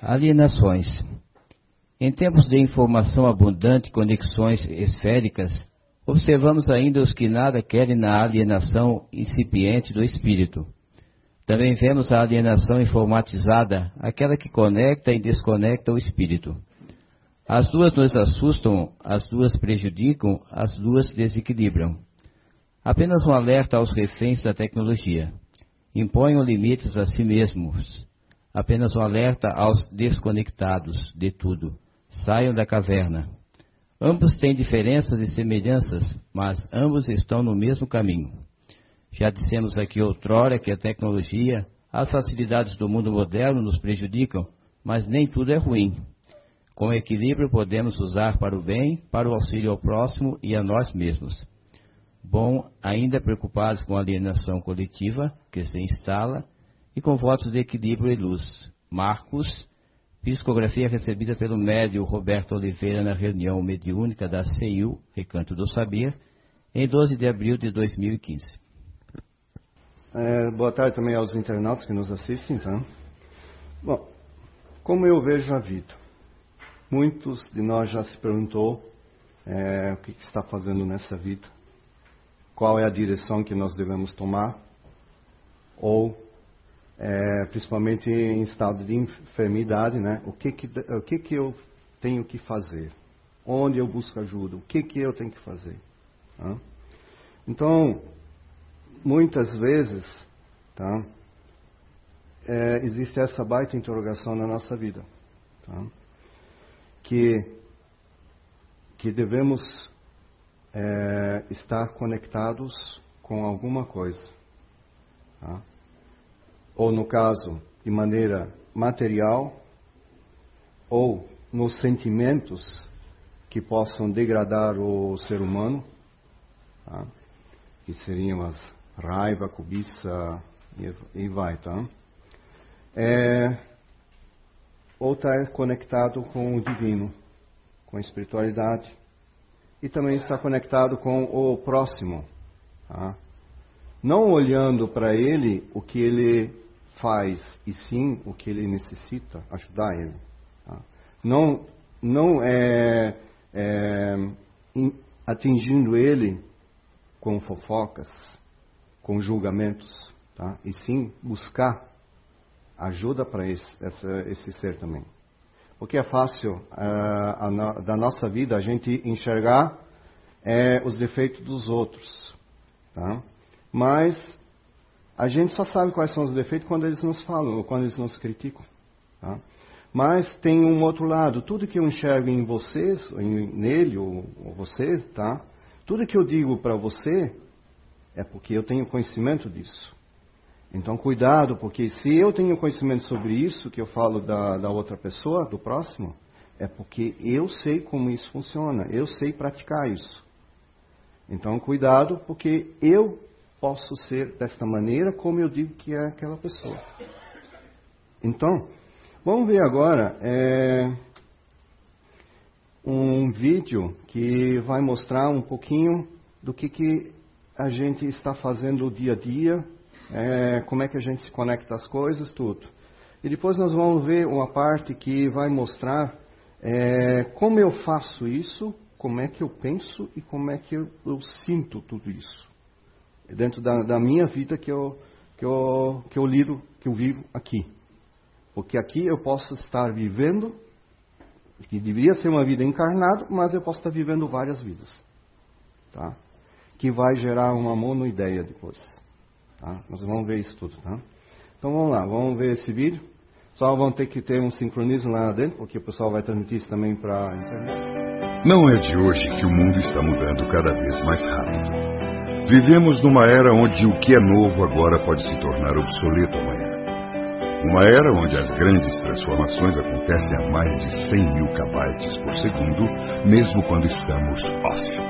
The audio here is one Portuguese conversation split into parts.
Alienações. Em tempos de informação abundante e conexões esféricas, observamos ainda os que nada querem na alienação incipiente do espírito. Também vemos a alienação informatizada, aquela que conecta e desconecta o espírito. As duas nos assustam, as duas prejudicam, as duas desequilibram. Apenas um alerta aos reféns da tecnologia. Imponham limites a si mesmos. Apenas um alerta aos desconectados de tudo. Saiam da caverna. Ambos têm diferenças e semelhanças, mas ambos estão no mesmo caminho. Já dissemos aqui outrora que a tecnologia, as facilidades do mundo moderno nos prejudicam, mas nem tudo é ruim. Com equilíbrio podemos usar para o bem, para o auxílio ao próximo e a nós mesmos. Bom, ainda preocupados com a alienação coletiva que se instala e com votos de equilíbrio e luz. Marcos, psicografia recebida pelo médio Roberto Oliveira na reunião mediúnica da CEU, Recanto do Saber, em 12 de abril de 2015. É, boa tarde também aos internautas que nos assistem, então. Bom, como eu vejo a vida? Muitos de nós já se perguntou é, o que, que está fazendo nessa vida qual é a direção que nós devemos tomar, ou é, principalmente em estado de enfermidade, né? O que que, o que que eu tenho que fazer? Onde eu busco ajuda? O que que eu tenho que fazer? Tá? Então, muitas vezes, tá? É, existe essa baita interrogação na nossa vida, tá? Que que devemos é, estar conectados com alguma coisa. Tá? Ou, no caso, de maneira material, ou nos sentimentos que possam degradar o ser humano, tá? que seriam as raiva, cobiça e, vai, tá? É, ou estar conectado com o divino, com a espiritualidade, e também está conectado com o próximo. Tá? Não olhando para ele o que ele faz, e sim o que ele necessita, ajudar ele. Tá? Não, não é, é atingindo ele com fofocas, com julgamentos, tá? e sim buscar ajuda para esse, esse ser também. Porque é fácil uh, da nossa vida a gente enxergar é, os defeitos dos outros. Tá? Mas a gente só sabe quais são os defeitos quando eles nos falam, ou quando eles nos criticam. Tá? Mas tem um outro lado. Tudo que eu enxergo em vocês, em, nele ou, ou você, tá? Tudo que eu digo para você é porque eu tenho conhecimento disso. Então, cuidado, porque se eu tenho conhecimento sobre isso que eu falo da, da outra pessoa, do próximo, é porque eu sei como isso funciona, eu sei praticar isso. Então, cuidado, porque eu posso ser desta maneira como eu digo que é aquela pessoa. Então, vamos ver agora é, um vídeo que vai mostrar um pouquinho do que, que a gente está fazendo o dia a dia é, como é que a gente se conecta às coisas, tudo. E depois nós vamos ver uma parte que vai mostrar é, como eu faço isso, como é que eu penso e como é que eu, eu sinto tudo isso. Dentro da, da, minha vida que eu, que, eu, que eu lido, que eu vivo aqui. Porque aqui eu posso estar vivendo, que deveria ser uma vida encarnada, mas eu posso estar vivendo várias vidas. Tá? Que vai gerar uma monoideia depois. Tá? Nós vamos ver isso tudo. Tá? Então vamos lá, vamos ver esse vídeo. Só vão ter que ter um sincronismo lá dentro, porque o pessoal vai transmitir isso também para a internet. Não é de hoje que o mundo está mudando cada vez mais rápido. Vivemos numa era onde o que é novo agora pode se tornar obsoleto amanhã. Uma era onde as grandes transformações acontecem a mais de 100 mil kbytes por segundo, mesmo quando estamos off.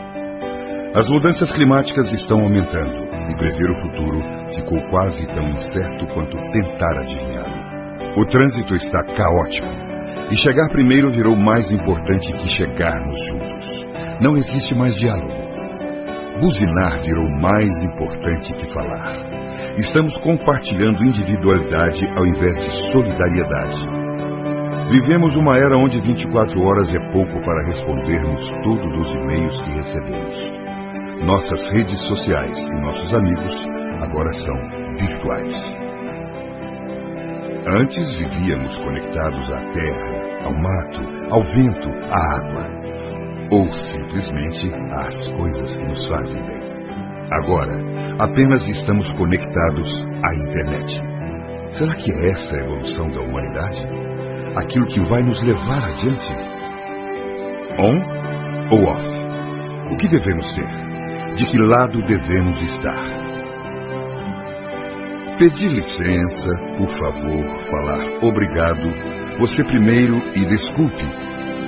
As mudanças climáticas estão aumentando e prever o futuro ficou quase tão incerto quanto tentar adivinhá-lo. O trânsito está caótico e chegar primeiro virou mais importante que chegarmos juntos. Não existe mais diálogo. Buzinar virou mais importante que falar. Estamos compartilhando individualidade ao invés de solidariedade. Vivemos uma era onde 24 horas é pouco para respondermos todos os e-mails que recebemos. Nossas redes sociais e nossos amigos agora são virtuais. Antes vivíamos conectados à terra, ao mato, ao vento, à água, ou simplesmente às coisas que nos fazem bem. Agora, apenas estamos conectados à internet. Será que é essa a evolução da humanidade? Aquilo que vai nos levar adiante? On ou off? O que devemos ser? De que lado devemos estar? Pedir licença, por favor, falar obrigado, você primeiro e desculpe,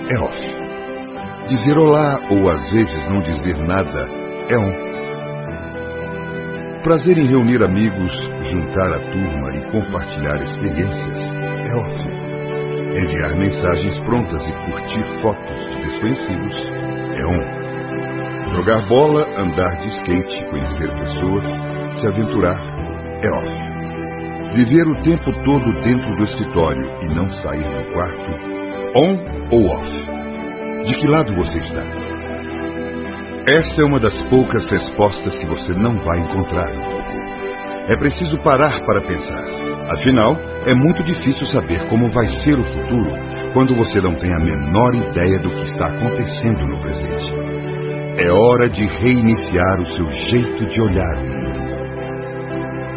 é off. Dizer olá ou às vezes não dizer nada é on. Prazer em reunir amigos, juntar a turma e compartilhar experiências é off. Enviar mensagens prontas e curtir fotos de desconhecidos é on. Jogar bola, andar de skate, conhecer pessoas, se aventurar é off. Viver o tempo todo dentro do escritório e não sair do quarto, on ou off? De que lado você está? Essa é uma das poucas respostas que você não vai encontrar. É preciso parar para pensar. Afinal, é muito difícil saber como vai ser o futuro quando você não tem a menor ideia do que está acontecendo no presente. É hora de reiniciar o seu jeito de olhar o mundo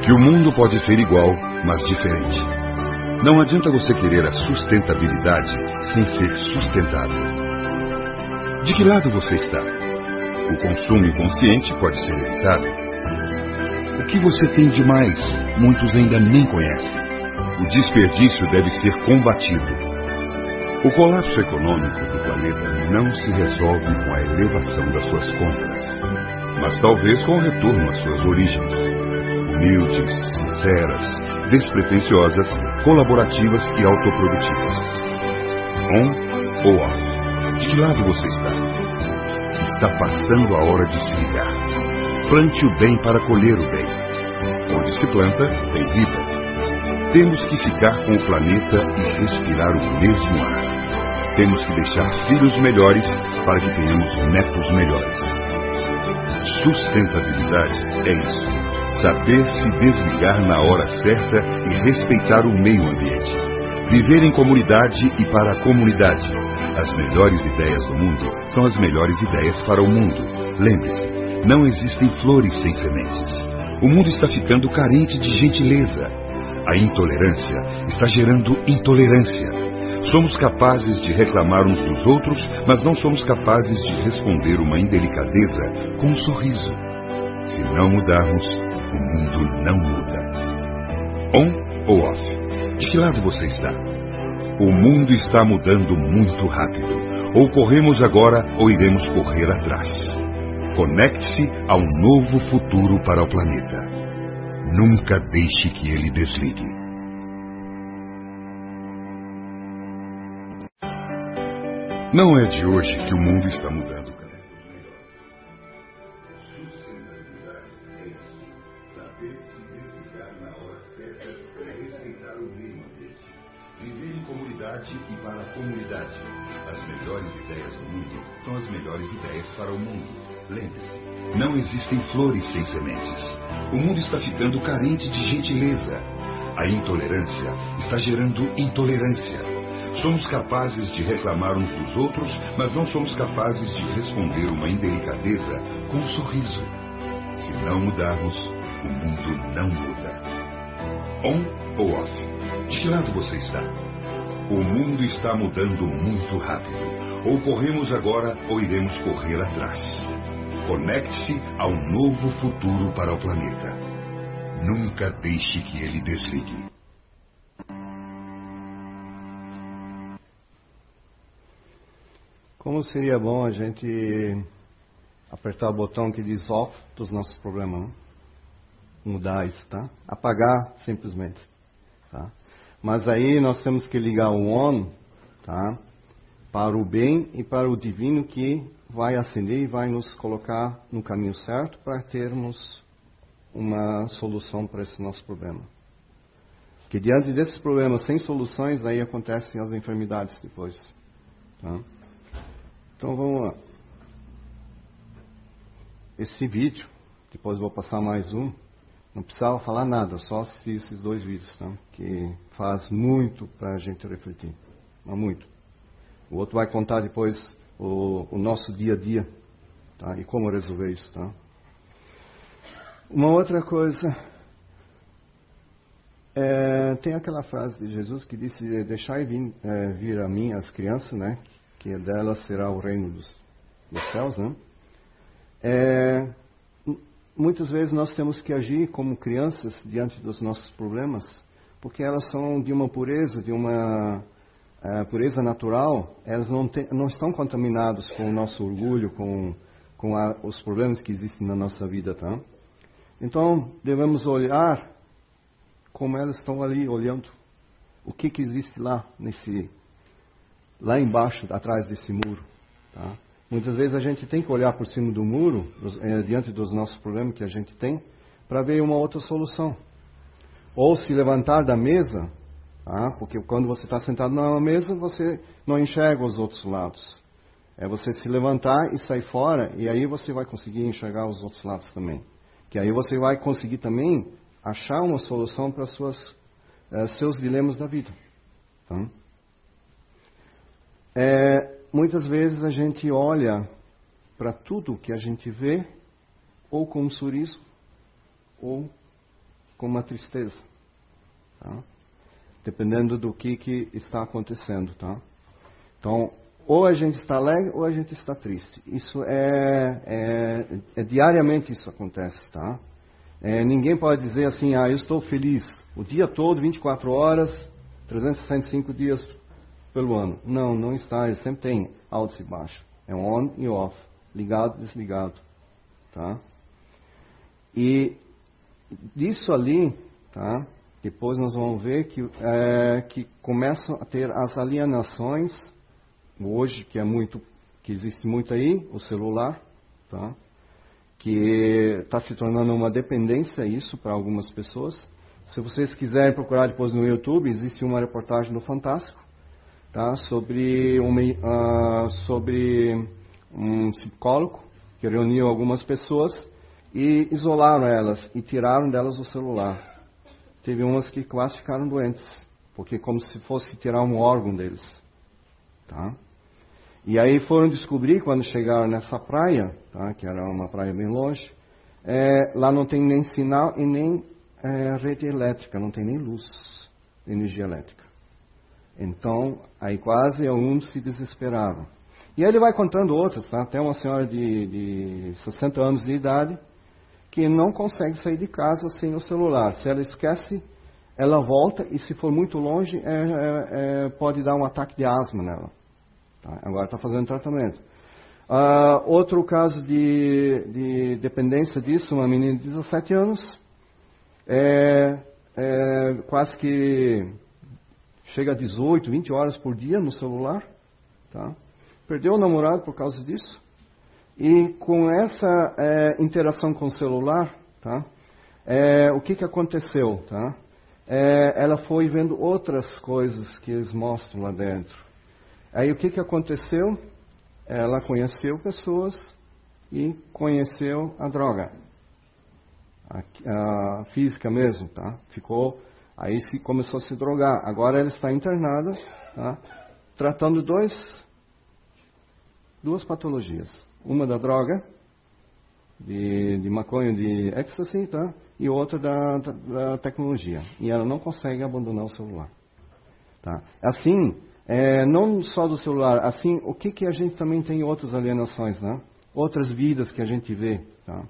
que o mundo pode ser igual, mas diferente. Não adianta você querer a sustentabilidade sem ser sustentável. De que lado você está? O consumo inconsciente pode ser evitado. O que você tem de mais, muitos ainda nem conhecem. O desperdício deve ser combatido. O colapso econômico do planeta não se resolve com a elevação das suas contas, mas talvez com o retorno às suas origens humildes, sinceras, despretensiosas, colaborativas e autoprodutivas. On ou off? De que lado você está? Está passando a hora de se ligar. Plante o bem para colher o bem. Onde se planta, tem vida. Temos que ficar com o planeta e respirar o mesmo ar. Temos que deixar filhos melhores para que tenhamos netos melhores. Sustentabilidade é isso Saber se desligar na hora certa e respeitar o meio ambiente. Viver em comunidade e para a comunidade. As melhores ideias do mundo são as melhores ideias para o mundo. Lembre-se, não existem flores sem sementes. O mundo está ficando carente de gentileza. A intolerância está gerando intolerância. Somos capazes de reclamar uns dos outros, mas não somos capazes de responder uma indelicadeza com um sorriso. Se não mudarmos, o mundo não muda. On ou off? De que lado você está? O mundo está mudando muito rápido. Ou corremos agora ou iremos correr atrás. Conecte-se a um novo futuro para o planeta. Nunca deixe que ele desligue. Não é de hoje que o mundo está mudando. Para o mundo. Lembre-se, não existem flores sem sementes. O mundo está ficando carente de gentileza. A intolerância está gerando intolerância. Somos capazes de reclamar uns dos outros, mas não somos capazes de responder uma indelicadeza com um sorriso. Se não mudarmos, o mundo não muda. On ou off? De que lado você está? O mundo está mudando muito rápido. Ou corremos agora ou iremos correr atrás. Conecte-se a um novo futuro para o planeta. Nunca deixe que ele desligue. Como seria bom a gente apertar o botão que diz off dos nossos problemas, não? mudar isso, tá? Apagar simplesmente, tá? Mas aí nós temos que ligar o on, tá? para o bem e para o divino que vai acender e vai nos colocar no caminho certo para termos uma solução para esse nosso problema. Porque diante desses problemas sem soluções, aí acontecem as enfermidades depois. Tá? Então vamos lá. Esse vídeo, depois vou passar mais um. Não precisava falar nada, só assistir esses dois vídeos, tá? que faz muito para a gente refletir. Mas muito. O outro vai contar depois o, o nosso dia a dia tá? e como resolver isso. Tá? Uma outra coisa é, tem aquela frase de Jesus que disse: Deixai vir, é, vir a mim as crianças, né? Que delas será o reino dos, dos céus, né? É, muitas vezes nós temos que agir como crianças diante dos nossos problemas, porque elas são de uma pureza, de uma é, pureza natural. Elas não, te, não estão contaminadas com o nosso orgulho, com, com a, os problemas que existem na nossa vida, tá? Então devemos olhar como elas estão ali olhando o que, que existe lá nesse lá embaixo, atrás desse muro. Tá? Muitas vezes a gente tem que olhar por cima do muro, é, diante dos nossos problemas que a gente tem, para ver uma outra solução. Ou se levantar da mesa, tá? porque quando você está sentado na mesa, você não enxerga os outros lados. É você se levantar e sair fora, e aí você vai conseguir enxergar os outros lados também. Que aí você vai conseguir também achar uma solução para uh, seus dilemas da vida. Tá? É, muitas vezes a gente olha para tudo que a gente vê ou com um sorriso ou com uma tristeza. Tá? Dependendo do que, que está acontecendo. Tá? Então, ou a gente está alegre ou a gente está triste. Isso é, é, é diariamente isso acontece, tá? É, ninguém pode dizer assim, ah, eu estou feliz o dia todo, 24 horas, 365 dias pelo ano. Não, não está. Ele sempre tem altos e baixos. É on e off, ligado desligado. Tá? E disso ali, tá? depois nós vamos ver que, é, que começam a ter as alienações, hoje, que é muito, que existe muito aí, o celular, tá? que está se tornando uma dependência isso para algumas pessoas. Se vocês quiserem procurar depois no YouTube, existe uma reportagem no Fantástico tá, sobre, um, uh, sobre um psicólogo que reuniu algumas pessoas e isolaram elas e tiraram delas o celular. Teve umas que quase ficaram doentes, porque como se fosse tirar um órgão deles. Tá? E aí foram descobrir, quando chegaram nessa praia, tá, que era uma praia bem longe, é, lá não tem nem sinal e nem é, rede elétrica, não tem nem luz, energia elétrica. Então, aí quase alguns se desesperavam. E aí ele vai contando outros, tá? Até uma senhora de, de 60 anos de idade que não consegue sair de casa sem o celular. Se ela esquece, ela volta e se for muito longe, é, é, é pode dar um ataque de asma nela. Tá? Agora está fazendo tratamento. Uh, outro caso de, de, dependência disso, uma menina de 17 anos, é, é, quase que chega a 18, 20 horas por dia no celular. Tá? Perdeu o namorado por causa disso. E com essa é, interação com o celular, tá? É, o que, que aconteceu? Tá? É, ela foi vendo outras coisas que eles mostram lá dentro. Aí o que, que aconteceu? Ela conheceu pessoas e conheceu a droga. A, a física mesmo, tá? Ficou, aí se começou a se drogar. Agora ela está internada, tá? Tratando dois, duas patologias. Uma da droga, de, de maconha, de ecstasy, tá? E outra da, da, da tecnologia. E ela não consegue abandonar o celular. Tá? Assim, é, não só do celular, assim, o que, que a gente também tem em outras alienações, né? Outras vidas que a gente vê, tá?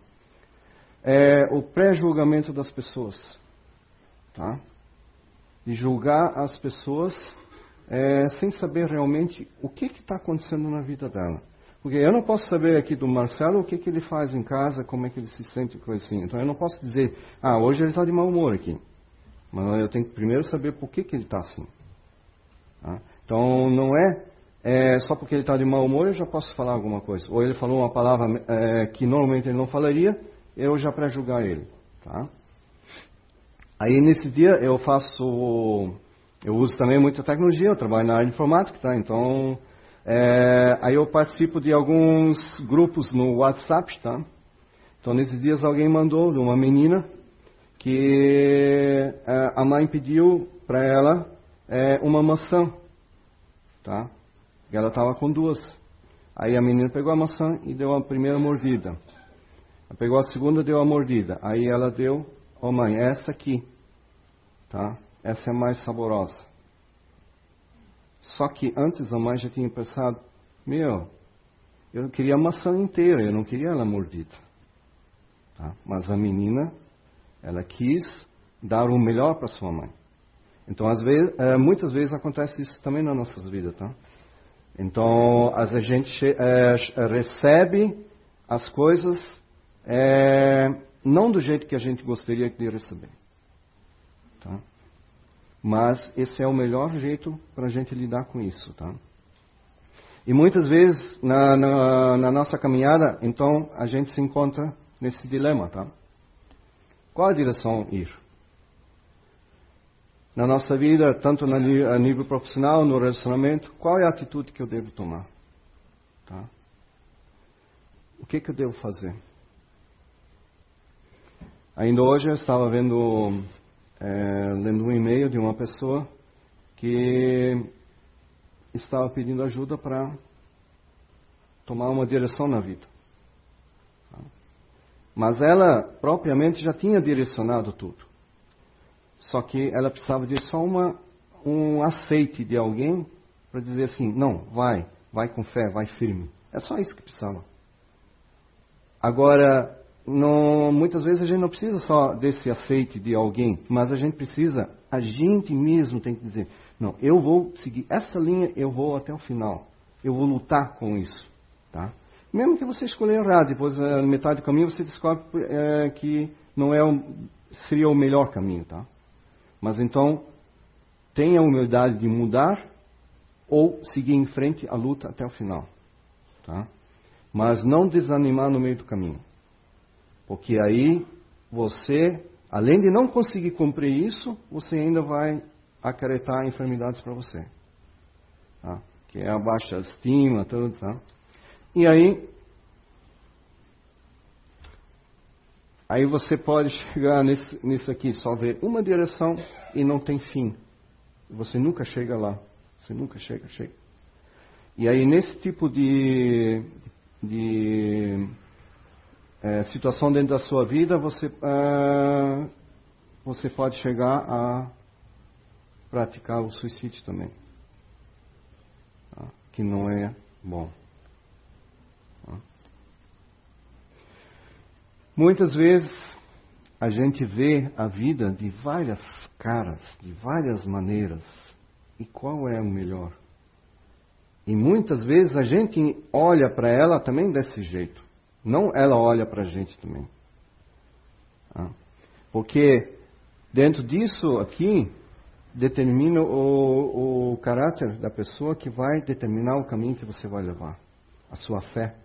É, o pré-julgamento das pessoas, tá? De julgar as pessoas é, sem saber realmente o que está acontecendo na vida dela. Porque eu não posso saber aqui do Marcelo o que, que ele faz em casa, como é que ele se sente, coisa assim. Então eu não posso dizer, ah, hoje ele está de mau humor aqui. Mas eu tenho que primeiro saber por que, que ele está assim. Tá? Então não é, é só porque ele está de mau humor eu já posso falar alguma coisa. Ou ele falou uma palavra é, que normalmente ele não falaria, eu já para julgar ele. Tá? Aí nesse dia eu faço, eu uso também muita tecnologia, eu trabalho na área de informática, tá? Então, é, aí eu participo de alguns grupos no WhatsApp, tá? Então nesses dias alguém mandou de uma menina que é, a mãe pediu para ela é, uma maçã, tá? E ela estava com duas. Aí a menina pegou a maçã e deu a primeira mordida. Ela pegou a segunda, deu a mordida. Aí ela deu, ó oh, mãe, essa aqui, tá? Essa é mais saborosa. Só que antes a mãe já tinha pensado, meu, eu queria a maçã inteira, eu não queria ela mordida. Tá? Mas a menina, ela quis dar o melhor para sua mãe. Então, às vezes, é, muitas vezes acontece isso também nas nossas vidas, tá? Então, a gente é, recebe as coisas é, não do jeito que a gente gostaria de receber. Tá? Mas esse é o melhor jeito para a gente lidar com isso. Tá? E muitas vezes na, na, na, nossa caminhada, então, a gente se encontra nesse dilema. Tá? Qual a direção ir? na nossa vida, tanto a nível profissional, no relacionamento, qual é a atitude que eu devo tomar? Tá? O que, que eu devo fazer? Ainda hoje eu estava vendo, é, lendo um e-mail de uma pessoa que estava pedindo ajuda para tomar uma direção na vida. Mas ela propriamente já tinha direcionado tudo. Só que ela precisava de só uma, um aceite de alguém para dizer assim: não, vai, vai com fé, vai firme. É só isso que precisava. Agora, muitas vezes a gente não precisa só desse aceite de alguém, mas a gente precisa, a gente mesmo tem que dizer: não, eu vou seguir essa linha, eu vou até o final. Eu vou lutar com isso. Tá? Mesmo que você escolha errado, depois na metade do caminho você descobre é, que não é o, seria o melhor caminho. Tá? Mas então, tenha a humildade de mudar ou seguir em frente a luta até o final. Tá? Mas não desanimar no meio do caminho. Porque aí você, além de não conseguir cumprir isso, você ainda vai acarretar enfermidades para você. Tá? Que é a baixa estima, tudo, tá? E aí, Aí você pode chegar nesse, aqui, só ver uma direção e não tem fim. Você nunca chega lá. Você nunca chega, chega. E aí nesse tipo de, de é, situação dentro da sua vida, você, uh, você pode chegar a praticar o suicídio também. Tá? Que não é bom. Muitas vezes a gente vê a vida de várias caras, de várias maneiras. E qual é o melhor? E muitas vezes a gente olha para ela também desse jeito. Não ela olha para a gente também. Ah. Porque dentro disso aqui determina o, o caráter da pessoa que vai determinar o caminho que você vai levar. A sua fé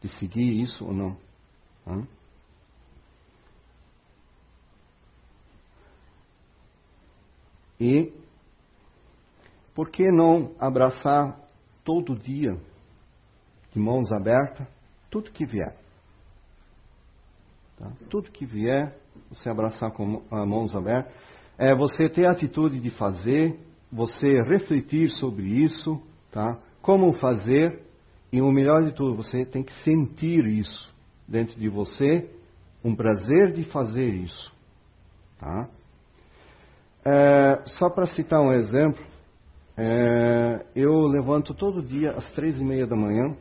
de seguir isso ou não. E por que não abraçar todo dia, de mãos abertas, tudo que vier? Tá? Tudo que vier, você abraçar com mãos abertas. É você ter a atitude de fazer, você refletir sobre isso, tá? Como fazer, e o melhor de tudo, você tem que sentir isso dentro de você um prazer de fazer isso. Tá? É, só para citar um exemplo, é, eu levanto todo dia às três e meia da manhã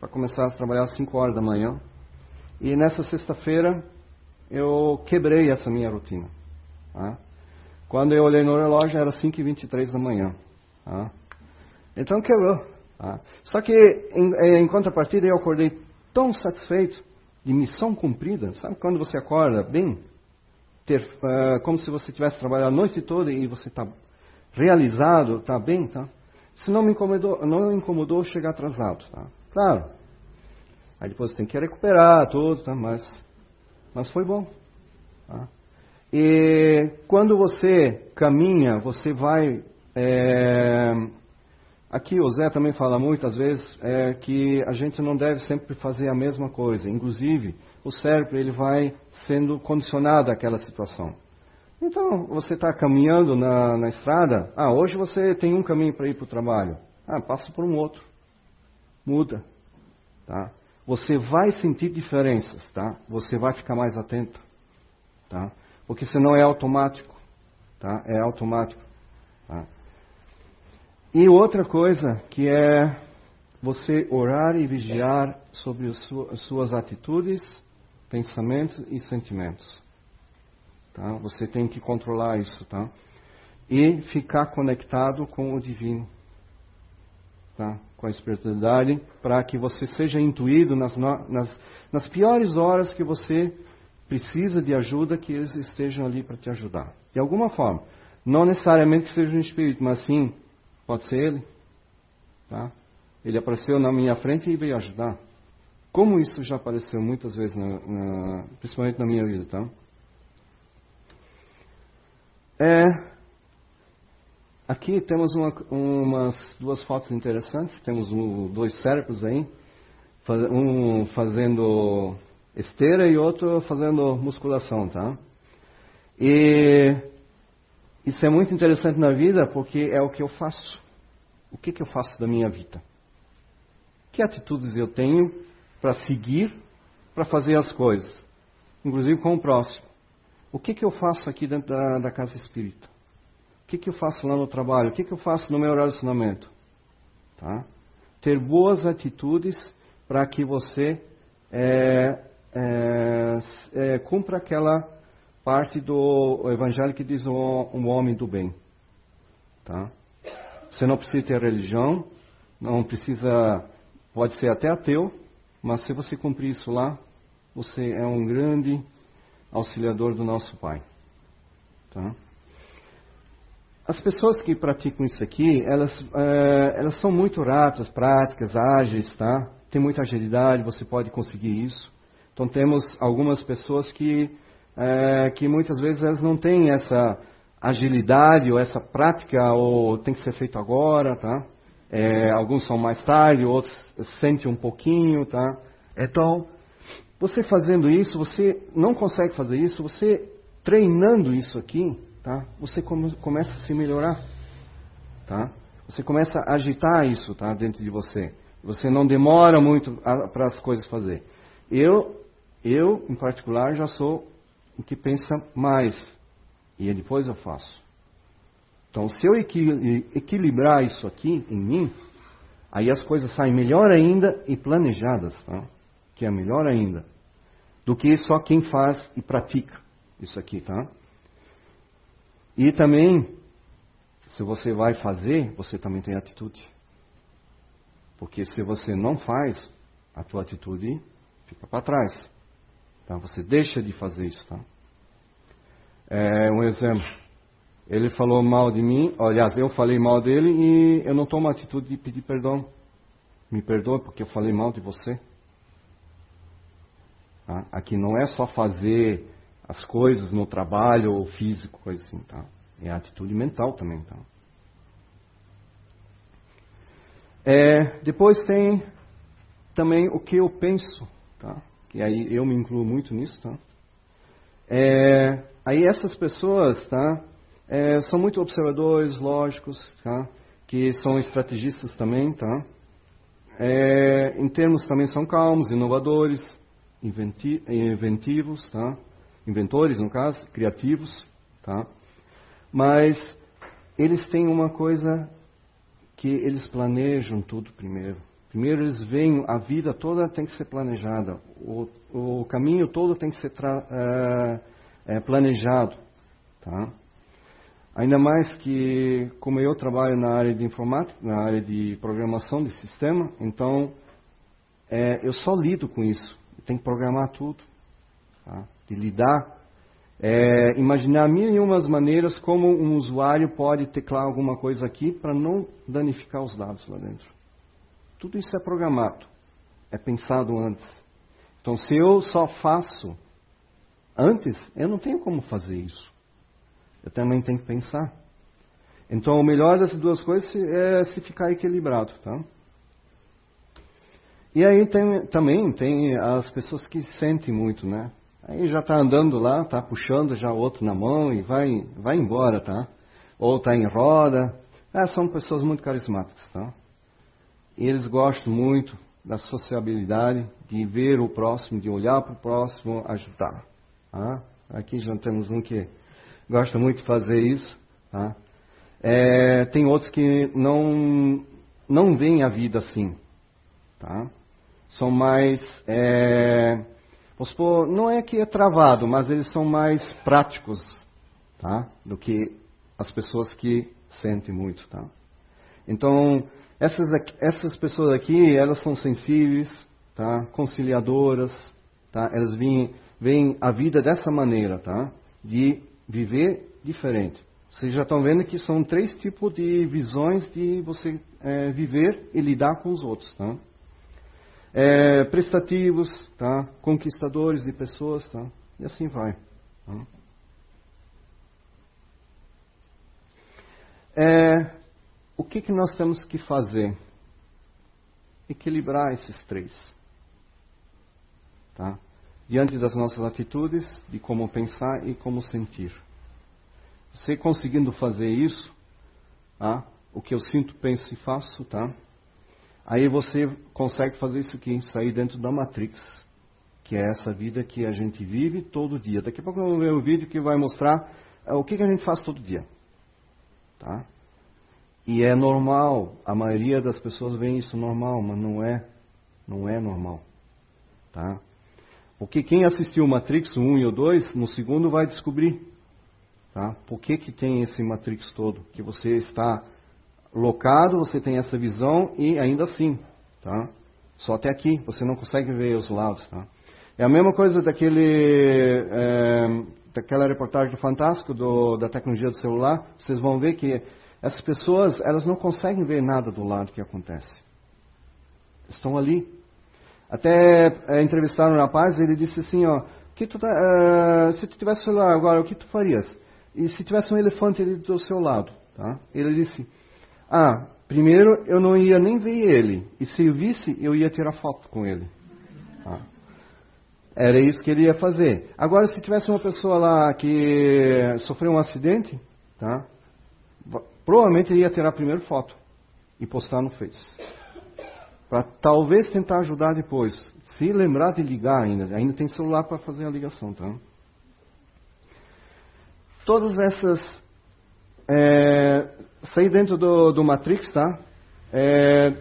para começar a trabalhar às cinco horas da manhã. E nessa sexta-feira eu quebrei essa minha rotina. Tá? Quando eu olhei no relógio era 5 e 23 da manhã. Tá? Então quebrou. Tá? Só que em, em contrapartida eu acordei tão satisfeito de missão cumprida. Sabe quando você acorda bem? Ter, uh, como se você tivesse trabalhado a noite toda e você está realizado, está bem, tá? Isso não me incomodou, não me incomodou chegar atrasado, tá? Claro. Aí depois tem que recuperar tudo, tá? Mas, mas foi bom. Tá? E quando você caminha, você vai. É, aqui o Zé também fala muitas vezes é, que a gente não deve sempre fazer a mesma coisa. Inclusive, o cérebro ele vai sendo condicionado àquela situação. Então, você está caminhando na, na estrada. Ah, hoje você tem um caminho para ir para o trabalho. Ah, passa por um outro. Muda. Tá? Você vai sentir diferenças, tá? Você vai ficar mais atento, tá? Porque senão é automático, tá? É automático. Tá? E outra coisa que é você orar e vigiar sobre as suas atitudes, pensamentos e sentimentos. Tá? Você tem que controlar isso, tá? E ficar conectado com o divino, tá? Com a espiritualidade, para que você seja intuído nas, nas, nas piores horas que você precisa de ajuda, que eles estejam ali para te ajudar. De alguma forma. Não necessariamente que seja um espírito, mas sim, pode ser ele. Tá? Ele apareceu na minha frente e veio ajudar. Como isso já apareceu muitas vezes, na, na, principalmente na minha vida, tá? É, aqui temos uma, umas duas fotos interessantes. Temos um, dois cérebros aí, um fazendo esteira e outro fazendo musculação, tá? E isso é muito interessante na vida porque é o que eu faço. O que, que eu faço da minha vida? Que atitudes eu tenho para seguir, para fazer as coisas, inclusive com o próximo? O que, que eu faço aqui dentro da, da casa espírita? Que, que eu faço lá no trabalho? O que, que eu faço no meu relacionamento? Tá? Ter boas atitudes para que você é, é, é, cumpra aquela parte do evangelho que diz um homem do bem. Tá? Você não precisa ter religião, não precisa, pode ser até ateu, mas se você cumprir isso lá, você é um grande auxiliador do nosso Pai. Tá? As pessoas que praticam isso aqui, elas, é, elas são muito rápidas, práticas, ágeis, tá? Tem muita agilidade, você pode conseguir isso. Então temos algumas pessoas que, é, que muitas vezes elas não têm essa agilidade ou essa prática, ou tem que ser feito agora, tá? É, alguns são mais tarde, outros sentem um pouquinho, tá? Então, você fazendo isso, você não consegue fazer isso, você treinando isso aqui, tá? Você come, começa a se melhorar, tá? Você começa a agitar isso, tá? Dentro de você. Você não demora muito para as coisas fazer. Eu, eu em particular, já sou o que pensa mais e depois eu faço. Então, se eu equilibrar isso aqui em mim, aí as coisas saem melhor ainda e planejadas, tá? que é melhor ainda, do que só quem faz e pratica isso aqui, tá? E também, se você vai fazer, você também tem atitude. Porque se você não faz, a tua atitude fica para trás. Tá? Você deixa de fazer isso, tá? É, um exemplo. Ele falou mal de mim, aliás, eu falei mal dele e eu não tomo a atitude de pedir perdão. Me perdoa porque eu falei mal de você. Tá? Aqui não é só fazer as coisas no trabalho ou físico, coisa assim, tá? É a atitude mental também, tá? É, depois tem também o que eu penso, tá? Que aí eu me incluo muito nisso, tá? É, aí essas pessoas, tá? É, são muito observadores, lógicos, tá? Que são estrategistas também, tá? É, em termos também são calmos, inovadores, inventi inventivos, tá? Inventores, no caso, criativos, tá? mas eles têm uma coisa que eles planejam tudo primeiro. Primeiro eles veem, a vida toda tem que ser planejada, o, o caminho todo tem que ser é, é, planejado. Tá? Ainda mais que, como eu trabalho na área de informática, na área de programação de sistema, então é, eu só lido com isso tem que programar tudo, tá? De lidar, é, imaginar mil e umas maneiras como um usuário pode teclar alguma coisa aqui para não danificar os dados lá dentro. Tudo isso é programado, é pensado antes. Então, se eu só faço antes, eu não tenho como fazer isso. Eu também tenho que pensar. Então, o melhor dessas duas coisas é se ficar equilibrado, tá? E aí tem, também tem as pessoas que sentem muito, né? Aí já está andando lá, está puxando já o outro na mão e vai, vai embora, tá? Ou está em roda. É, são pessoas muito carismáticas, tá? E eles gostam muito da sociabilidade, de ver o próximo, de olhar para o próximo, ajudar. Tá? Aqui já temos um que gosta muito de fazer isso. Tá? É, tem outros que não, não veem a vida assim. Tá? São mais. É, supor, não é que é travado, mas eles são mais práticos tá? do que as pessoas que sentem muito. Tá? Então, essas, essas pessoas aqui, elas são sensíveis, tá? conciliadoras, tá? elas veem, veem a vida dessa maneira, tá? de viver diferente. Vocês já estão vendo que são três tipos de visões de você é, viver e lidar com os outros. Tá? É, prestativos, tá? conquistadores de pessoas, tá? e assim vai. Tá? É, o que, que nós temos que fazer? Equilibrar esses três. Tá? Diante das nossas atitudes, de como pensar e como sentir. Você conseguindo fazer isso, tá? o que eu sinto, penso e faço, tá? Aí você consegue fazer isso aqui, sair dentro da Matrix, que é essa vida que a gente vive todo dia. Daqui a pouco eu vou ver um vídeo que vai mostrar é, o que, que a gente faz todo dia. Tá? E é normal, a maioria das pessoas vê isso normal, mas não é, não é normal. Tá? Porque quem assistiu Matrix 1 e o 2, no segundo vai descobrir. Tá? Por que, que tem esse Matrix todo? Que você está locado, você tem essa visão e ainda assim. Tá? Só até aqui, você não consegue ver os lados. Tá? É a mesma coisa daquele, é, daquela reportagem do Fantástico do, da tecnologia do celular. Vocês vão ver que essas pessoas, elas não conseguem ver nada do lado que acontece. Estão ali. Até é, entrevistaram um rapaz, ele disse assim, ó, que tu, uh, se tu tivesse celular agora, o que tu farias? E se tivesse um elefante ali do seu lado, tá? Ele disse, ah, primeiro eu não ia nem ver ele, e se eu visse, eu ia tirar foto com ele. Tá? Era isso que ele ia fazer. Agora, se tivesse uma pessoa lá que sofreu um acidente, tá? provavelmente ele ia tirar primeiro foto e postar no Face. Para talvez tentar ajudar depois. Se lembrar de ligar ainda. Ainda tem celular para fazer a ligação, tá? Todas essas. É, sair dentro do, do Matrix, tá? É,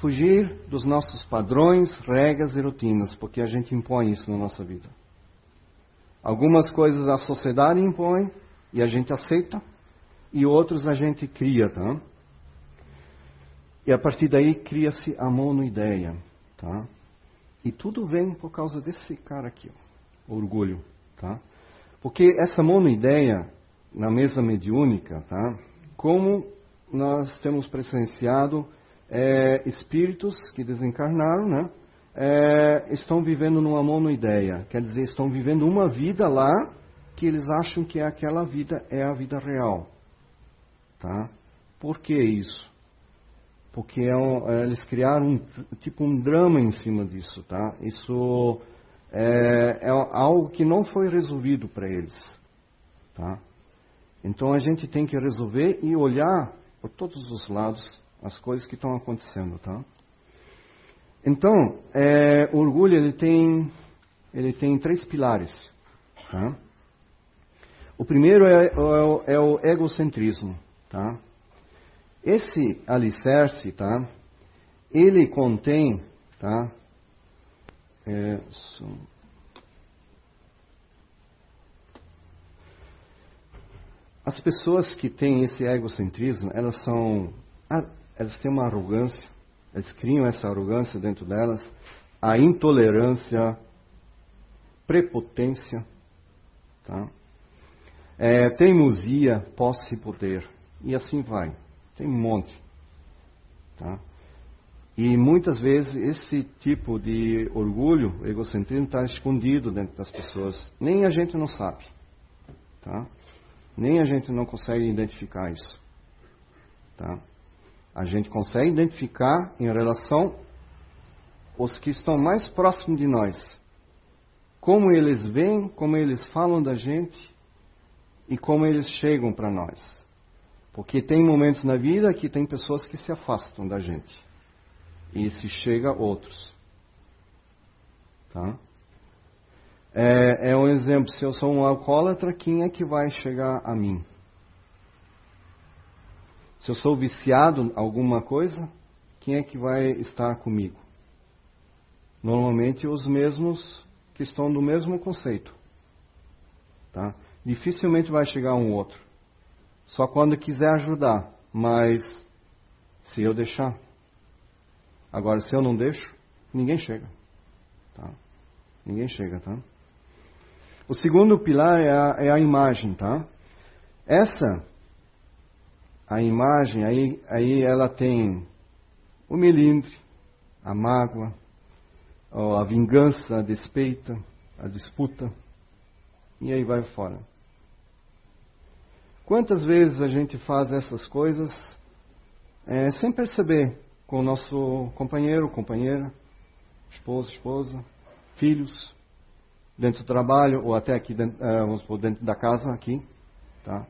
fugir dos nossos padrões, regras e rotinas, porque a gente impõe isso na nossa vida. Algumas coisas a sociedade impõe e a gente aceita, e outros a gente cria, tá? E a partir daí cria-se a monoideia, tá? E tudo vem por causa desse cara aqui, ó, orgulho, tá? Porque essa monoideia, na mesa mediúnica, tá? Como nós temos presenciado é, espíritos que desencarnaram, né? É, estão vivendo numa monoideia, quer dizer, estão vivendo uma vida lá que eles acham que aquela vida é a vida real. Tá? Por que isso? Porque é um, é, eles criaram um, tipo um drama em cima disso. Tá? Isso é, é algo que não foi resolvido para eles. Tá? Então a gente tem que resolver e olhar por todos os lados as coisas que estão acontecendo. Tá? Então, é, o orgulho ele tem, ele tem três pilares. Tá? O primeiro é, é, é o egocentrismo. Tá? Esse alicerce, tá? Ele contém, tá? É, As pessoas que têm esse egocentrismo, elas são, elas têm uma arrogância, elas criam essa arrogância dentro delas, a intolerância, prepotência, tá? É, teimosia, posse e poder. E assim vai. Tem um monte. Tá? E muitas vezes esse tipo de orgulho, egocentrismo, está escondido dentro das pessoas. Nem a gente não sabe. Tá? Nem a gente não consegue identificar isso. Tá? A gente consegue identificar em relação os que estão mais próximos de nós. Como eles veem, como eles falam da gente e como eles chegam para nós. Porque tem momentos na vida que tem pessoas que se afastam da gente. E se chega outros. Tá? É, é um exemplo. Se eu sou um alcoólatra, quem é que vai chegar a mim? Se eu sou viciado em alguma coisa, quem é que vai estar comigo? Normalmente os mesmos que estão no mesmo conceito. Tá? Dificilmente vai chegar um outro. Só quando quiser ajudar. Mas se eu deixar. Agora, se eu não deixo, ninguém chega. Tá? Ninguém chega, tá? O segundo pilar é a, é a imagem, tá? Essa, a imagem, aí, aí ela tem o melindre, a mágoa, a vingança, a despeita, a disputa, e aí vai fora. Quantas vezes a gente faz essas coisas é, sem perceber com o nosso companheiro, companheira, esposo, esposa, filhos, dentro do trabalho ou até aqui dentro, uh, vamos supor, dentro da casa aqui, tá?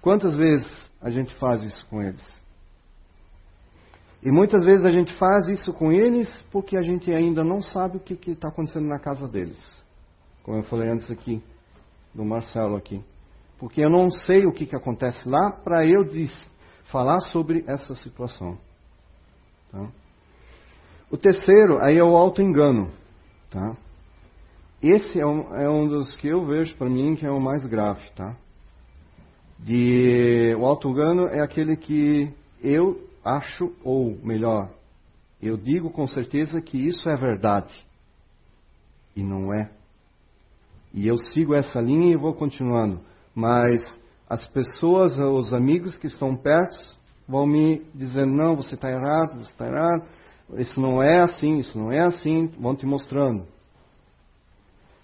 Quantas vezes a gente faz isso com eles? E muitas vezes a gente faz isso com eles porque a gente ainda não sabe o que está acontecendo na casa deles. Como eu falei antes aqui, do Marcelo aqui. Porque eu não sei o que, que acontece lá para eu diz, falar sobre essa situação. Tá? O terceiro, aí é o auto-engano. Tá? Esse é um, é um dos que eu vejo para mim que é o mais grave. Tá? De, o auto-engano é aquele que eu acho, ou melhor, eu digo com certeza que isso é verdade. E não é. E eu sigo essa linha e vou continuando. Mas as pessoas, os amigos que estão perto, vão me dizendo: não, você está errado, você está errado, isso não é assim, isso não é assim, vão te mostrando.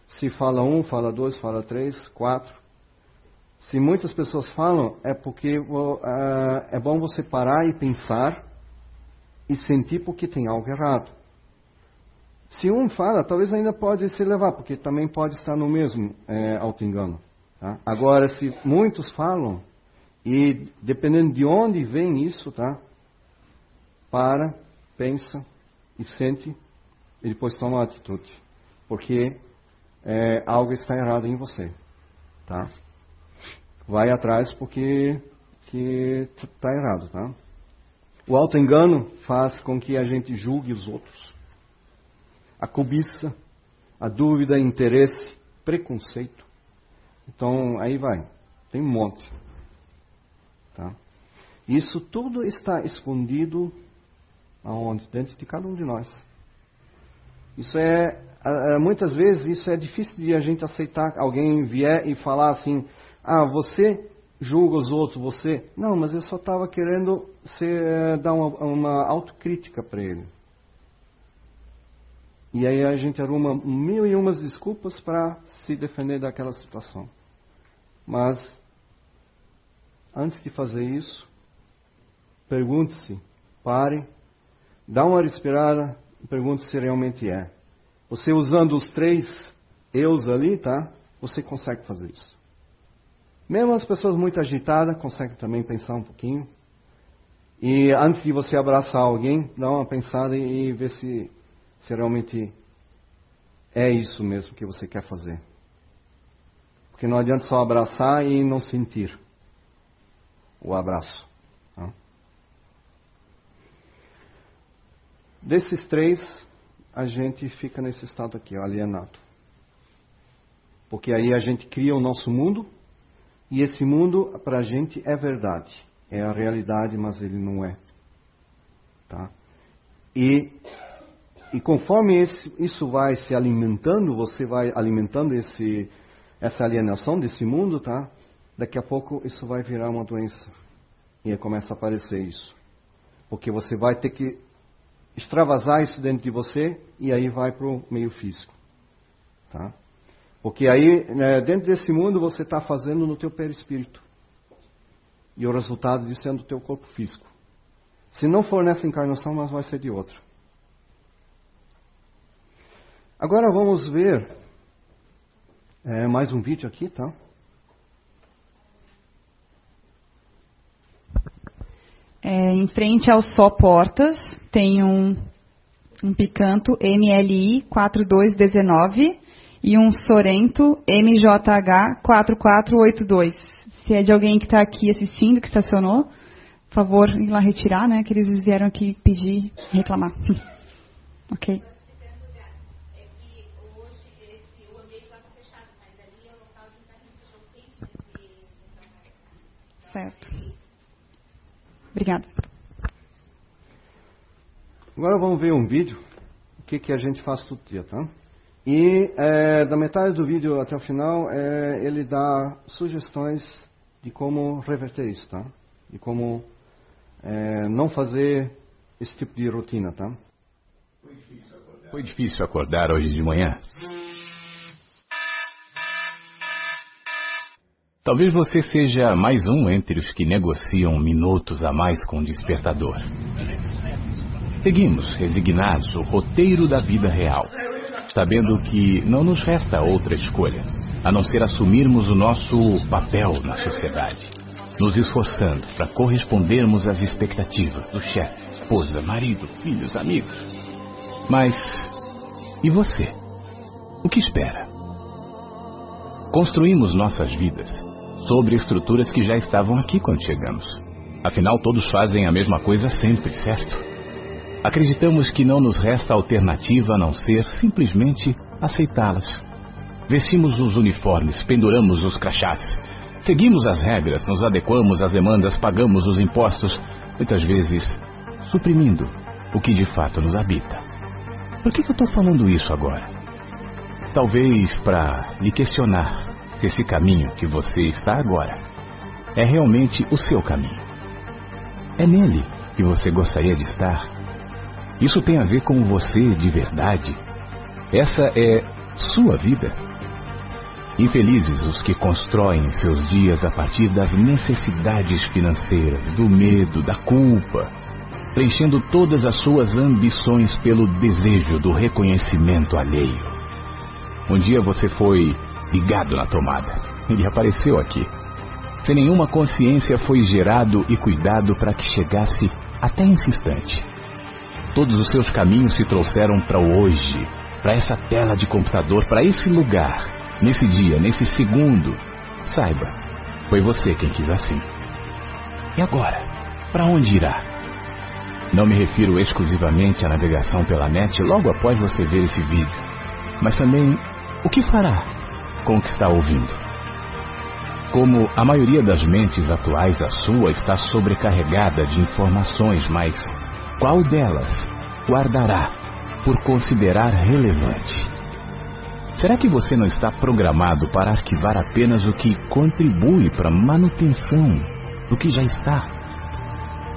Se fala um, fala dois, fala três, quatro. Se muitas pessoas falam, é porque uh, é bom você parar e pensar e sentir porque tem algo errado. Se um fala, talvez ainda pode se levar, porque também pode estar no mesmo é, auto-engano. Tá? Agora, se muitos falam, e dependendo de onde vem isso, tá? Para, pensa e sente, e depois toma uma atitude. Porque é, algo está errado em você. Tá? vai atrás porque que está errado, tá? O auto-engano faz com que a gente julgue os outros. A cobiça, a dúvida, interesse, preconceito. Então, aí vai. Tem um monte. Tá? Isso tudo está escondido aonde? Dentro de cada um de nós. Isso é, muitas vezes, isso é difícil de a gente aceitar. Alguém vier e falar assim, ah, você julga os outros, você. Não, mas eu só estava querendo ser, eh, dar uma, uma autocrítica para ele. E aí a gente arruma mil e umas desculpas para se defender daquela situação. Mas, antes de fazer isso, pergunte-se, pare, dá uma respirada e pergunte se realmente é. Você usando os três eus ali, tá? Você consegue fazer isso. Mesmo as pessoas muito agitadas conseguem também pensar um pouquinho. E antes de você abraçar alguém, dá uma pensada e ver se, se realmente é isso mesmo que você quer fazer. Porque não adianta só abraçar e não sentir o abraço. Tá? Desses três, a gente fica nesse estado aqui, alienado. Porque aí a gente cria o nosso mundo e esse mundo, para a gente, é verdade. É a realidade, mas ele não é. Tá? E, e conforme esse, isso vai se alimentando, você vai alimentando esse, essa alienação desse mundo, tá? Daqui a pouco isso vai virar uma doença. E aí começa a aparecer isso. Porque você vai ter que extravasar isso dentro de você e aí vai para o meio físico. Tá? Porque aí, né, dentro desse mundo, você está fazendo no teu perispírito. E o resultado disso é no teu corpo físico. Se não for nessa encarnação, mas vai ser de outra. Agora vamos ver é, mais um vídeo aqui, tá? É, em frente ao Só Portas, tem um, um Picanto MLI 4219 e um Sorento MJH 4482. Se é de alguém que está aqui assistindo, que estacionou, por favor, ir lá retirar, né? Que eles vieram aqui pedir, reclamar. ok. Certo. Obrigada. Agora vamos ver um vídeo, o que, que a gente faz todo dia, tá? E é, da metade do vídeo até o final, é, ele dá sugestões de como reverter isso, tá? De como é, não fazer esse tipo de rotina, tá? Foi difícil acordar hoje de manhã? Talvez você seja mais um entre os que negociam minutos a mais com o despertador. Seguimos, resignados, o roteiro da vida real, sabendo que não nos resta outra escolha a não ser assumirmos o nosso papel na sociedade, nos esforçando para correspondermos às expectativas do chefe, esposa, marido, filhos, amigos. Mas e você? O que espera? Construímos nossas vidas sobre estruturas que já estavam aqui quando chegamos. Afinal, todos fazem a mesma coisa sempre, certo? Acreditamos que não nos resta alternativa a não ser simplesmente aceitá-las. Vestimos os uniformes, penduramos os crachás, seguimos as regras, nos adequamos às demandas, pagamos os impostos, muitas vezes suprimindo o que de fato nos habita. Por que, que eu estou falando isso agora? Talvez para lhe questionar se esse caminho que você está agora é realmente o seu caminho. É nele que você gostaria de estar. Isso tem a ver com você de verdade. Essa é sua vida. Infelizes os que constroem seus dias a partir das necessidades financeiras, do medo, da culpa, preenchendo todas as suas ambições pelo desejo do reconhecimento alheio. Um dia você foi ligado na tomada. Ele apareceu aqui. Sem nenhuma consciência foi gerado e cuidado para que chegasse até esse instante. Todos os seus caminhos se trouxeram para o hoje, para essa tela de computador, para esse lugar, nesse dia, nesse segundo. Saiba, foi você quem quis assim. E agora? Para onde irá? Não me refiro exclusivamente à navegação pela net logo após você ver esse vídeo, mas também o que fará com o que está ouvindo. Como a maioria das mentes atuais, a sua está sobrecarregada de informações, mas qual delas guardará por considerar relevante? Será que você não está programado para arquivar apenas o que contribui para a manutenção do que já está?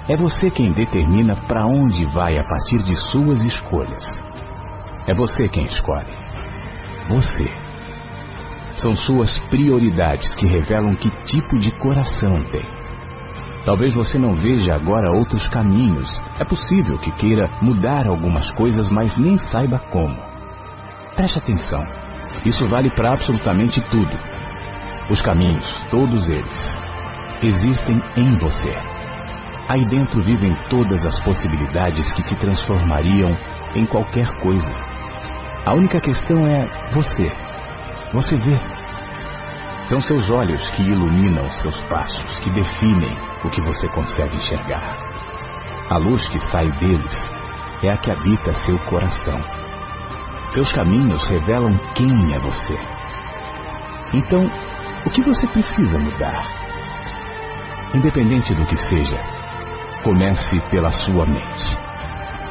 É você quem determina para onde vai a partir de suas escolhas. É você quem escolhe. Você. São suas prioridades que revelam que tipo de coração tem. Talvez você não veja agora outros caminhos. É possível que queira mudar algumas coisas, mas nem saiba como. Preste atenção. Isso vale para absolutamente tudo. Os caminhos, todos eles, existem em você. Aí dentro vivem todas as possibilidades que te transformariam em qualquer coisa. A única questão é você você vê. São seus olhos que iluminam seus passos, que definem o que você consegue enxergar. A luz que sai deles é a que habita seu coração. Seus caminhos revelam quem é você. Então, o que você precisa mudar? Independente do que seja, comece pela sua mente.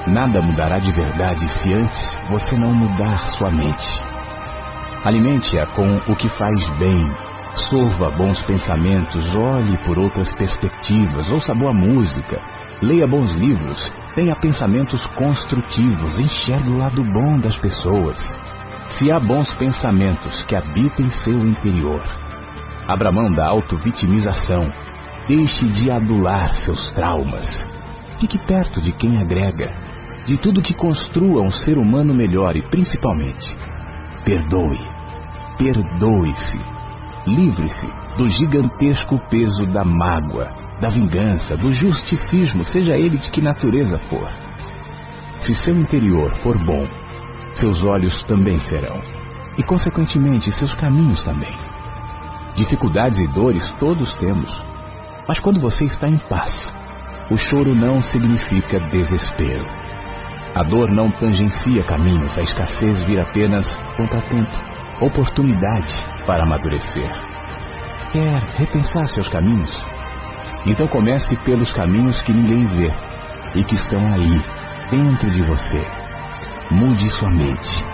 Nada mudará de verdade se antes você não mudar sua mente. Alimente-a com o que faz bem. Sorva bons pensamentos, olhe por outras perspectivas, ouça boa música, leia bons livros, tenha pensamentos construtivos, enxergue o lado bom das pessoas. Se há bons pensamentos que habitem seu interior, abra mão da auto-vitimização, deixe de adular seus traumas. Fique perto de quem agrega, de tudo que construa um ser humano melhor e, principalmente, perdoe. Perdoe-se. Livre-se do gigantesco peso da mágoa, da vingança, do justicismo, seja ele de que natureza for. Se seu interior for bom, seus olhos também serão, e consequentemente seus caminhos também. Dificuldades e dores todos temos, mas quando você está em paz, o choro não significa desespero. A dor não tangencia caminhos, a escassez vira apenas contratempo, oportunidade para amadurecer. Quer repensar seus caminhos? Então comece pelos caminhos que ninguém vê e que estão aí, dentro de você. Mude sua mente.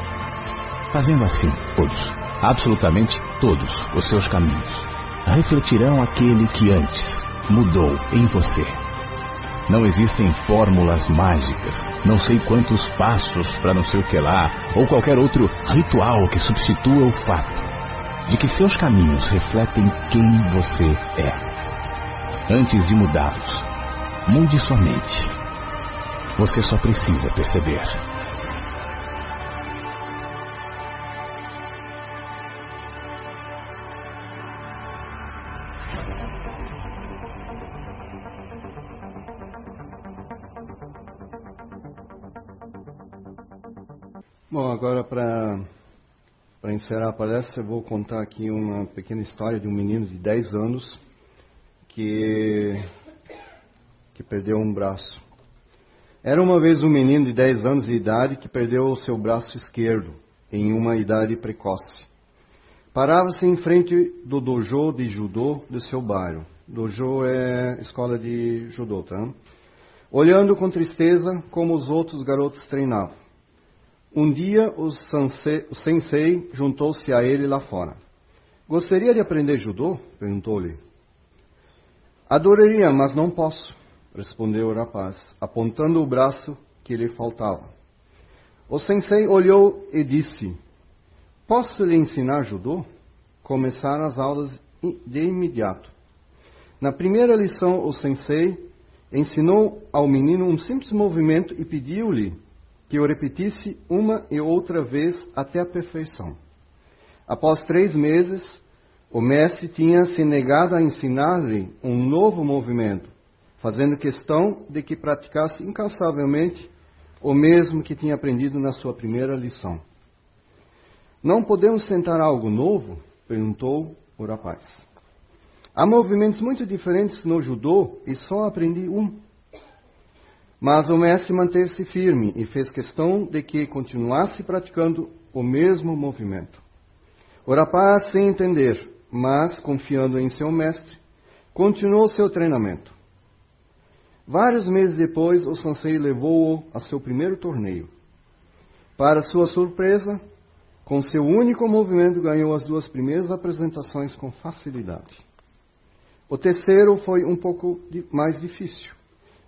Fazendo assim, todos, absolutamente todos os seus caminhos refletirão aquele que antes mudou em você. Não existem fórmulas mágicas, não sei quantos passos para não sei o que lá, ou qualquer outro ritual que substitua o fato de que seus caminhos refletem quem você é antes de mudá-los. Mude sua mente. Você só precisa perceber. Agora para encerrar a palestra, eu vou contar aqui uma pequena história de um menino de 10 anos que, que perdeu um braço. Era uma vez um menino de 10 anos de idade que perdeu o seu braço esquerdo em uma idade precoce. Parava-se em frente do dojo de judô do seu bairro. Dojo é escola de judô, tá? Olhando com tristeza como os outros garotos treinavam. Um dia o sensei, juntou-se a ele lá fora. Gostaria de aprender judô? perguntou-lhe. Adoraria, mas não posso, respondeu o rapaz, apontando o braço que lhe faltava. O sensei olhou e disse: Posso lhe ensinar judô? Começaram as aulas de imediato. Na primeira lição, o sensei ensinou ao menino um simples movimento e pediu-lhe que o repetisse uma e outra vez até a perfeição. Após três meses, o mestre tinha se negado a ensinar-lhe um novo movimento, fazendo questão de que praticasse incansavelmente o mesmo que tinha aprendido na sua primeira lição. Não podemos tentar algo novo? perguntou o rapaz. Há movimentos muito diferentes no judô e só aprendi um. Mas o mestre manteve-se firme e fez questão de que continuasse praticando o mesmo movimento. O rapaz, sem entender, mas, confiando em seu mestre, continuou seu treinamento. Vários meses depois, o Sansei levou-o a seu primeiro torneio. Para sua surpresa, com seu único movimento ganhou as duas primeiras apresentações com facilidade. O terceiro foi um pouco mais difícil,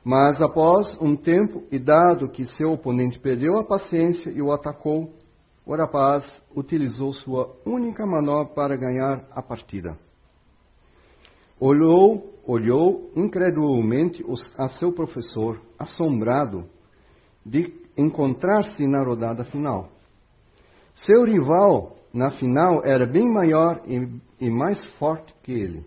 mas após um tempo e dado que seu oponente perdeu a paciência e o atacou, o rapaz utilizou sua única manobra para ganhar a partida. Olhou, olhou incredulamente a seu professor, assombrado de encontrar-se na rodada final. Seu rival na final era bem maior e, e mais forte que ele.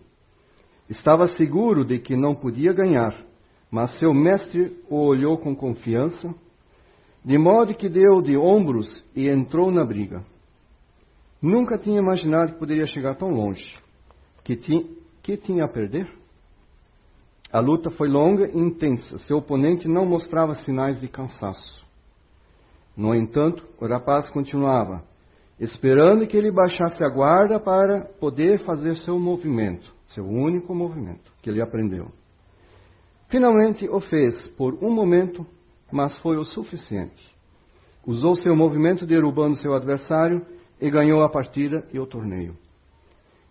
Estava seguro de que não podia ganhar, mas seu mestre o olhou com confiança de modo que deu de ombros e entrou na briga. Nunca tinha imaginado que poderia chegar tão longe. Que, ti, que tinha a perder? A luta foi longa e intensa. Seu oponente não mostrava sinais de cansaço. No entanto, o rapaz continuava, esperando que ele baixasse a guarda para poder fazer seu movimento, seu único movimento que ele aprendeu. Finalmente o fez por um momento mas foi o suficiente. Usou seu movimento derrubando seu adversário e ganhou a partida e o torneio.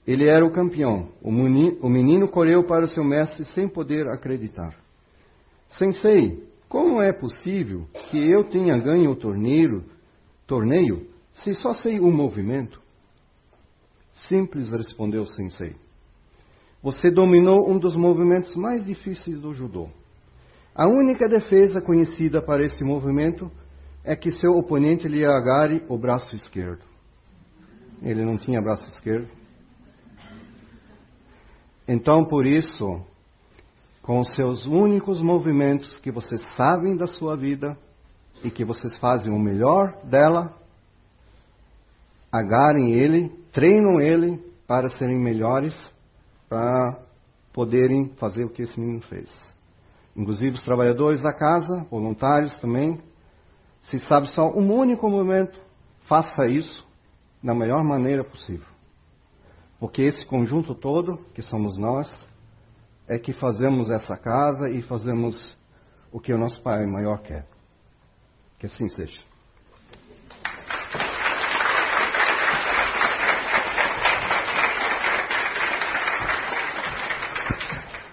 Ele era o campeão. O menino, o menino correu para o seu mestre sem poder acreditar. Sensei, como é possível que eu tenha ganho o torneio, torneio se só sei um movimento? Simples, respondeu Sensei. Você dominou um dos movimentos mais difíceis do judô. A única defesa conhecida para esse movimento é que seu oponente lhe agarre o braço esquerdo. Ele não tinha braço esquerdo. Então, por isso, com os seus únicos movimentos que vocês sabem da sua vida e que vocês fazem o melhor dela, agarrem ele, treinam ele para serem melhores, para poderem fazer o que esse menino fez. Inclusive os trabalhadores da casa, voluntários também, se sabe só um único movimento, faça isso da melhor maneira possível. Porque esse conjunto todo, que somos nós, é que fazemos essa casa e fazemos o que o nosso Pai maior quer. Que assim seja.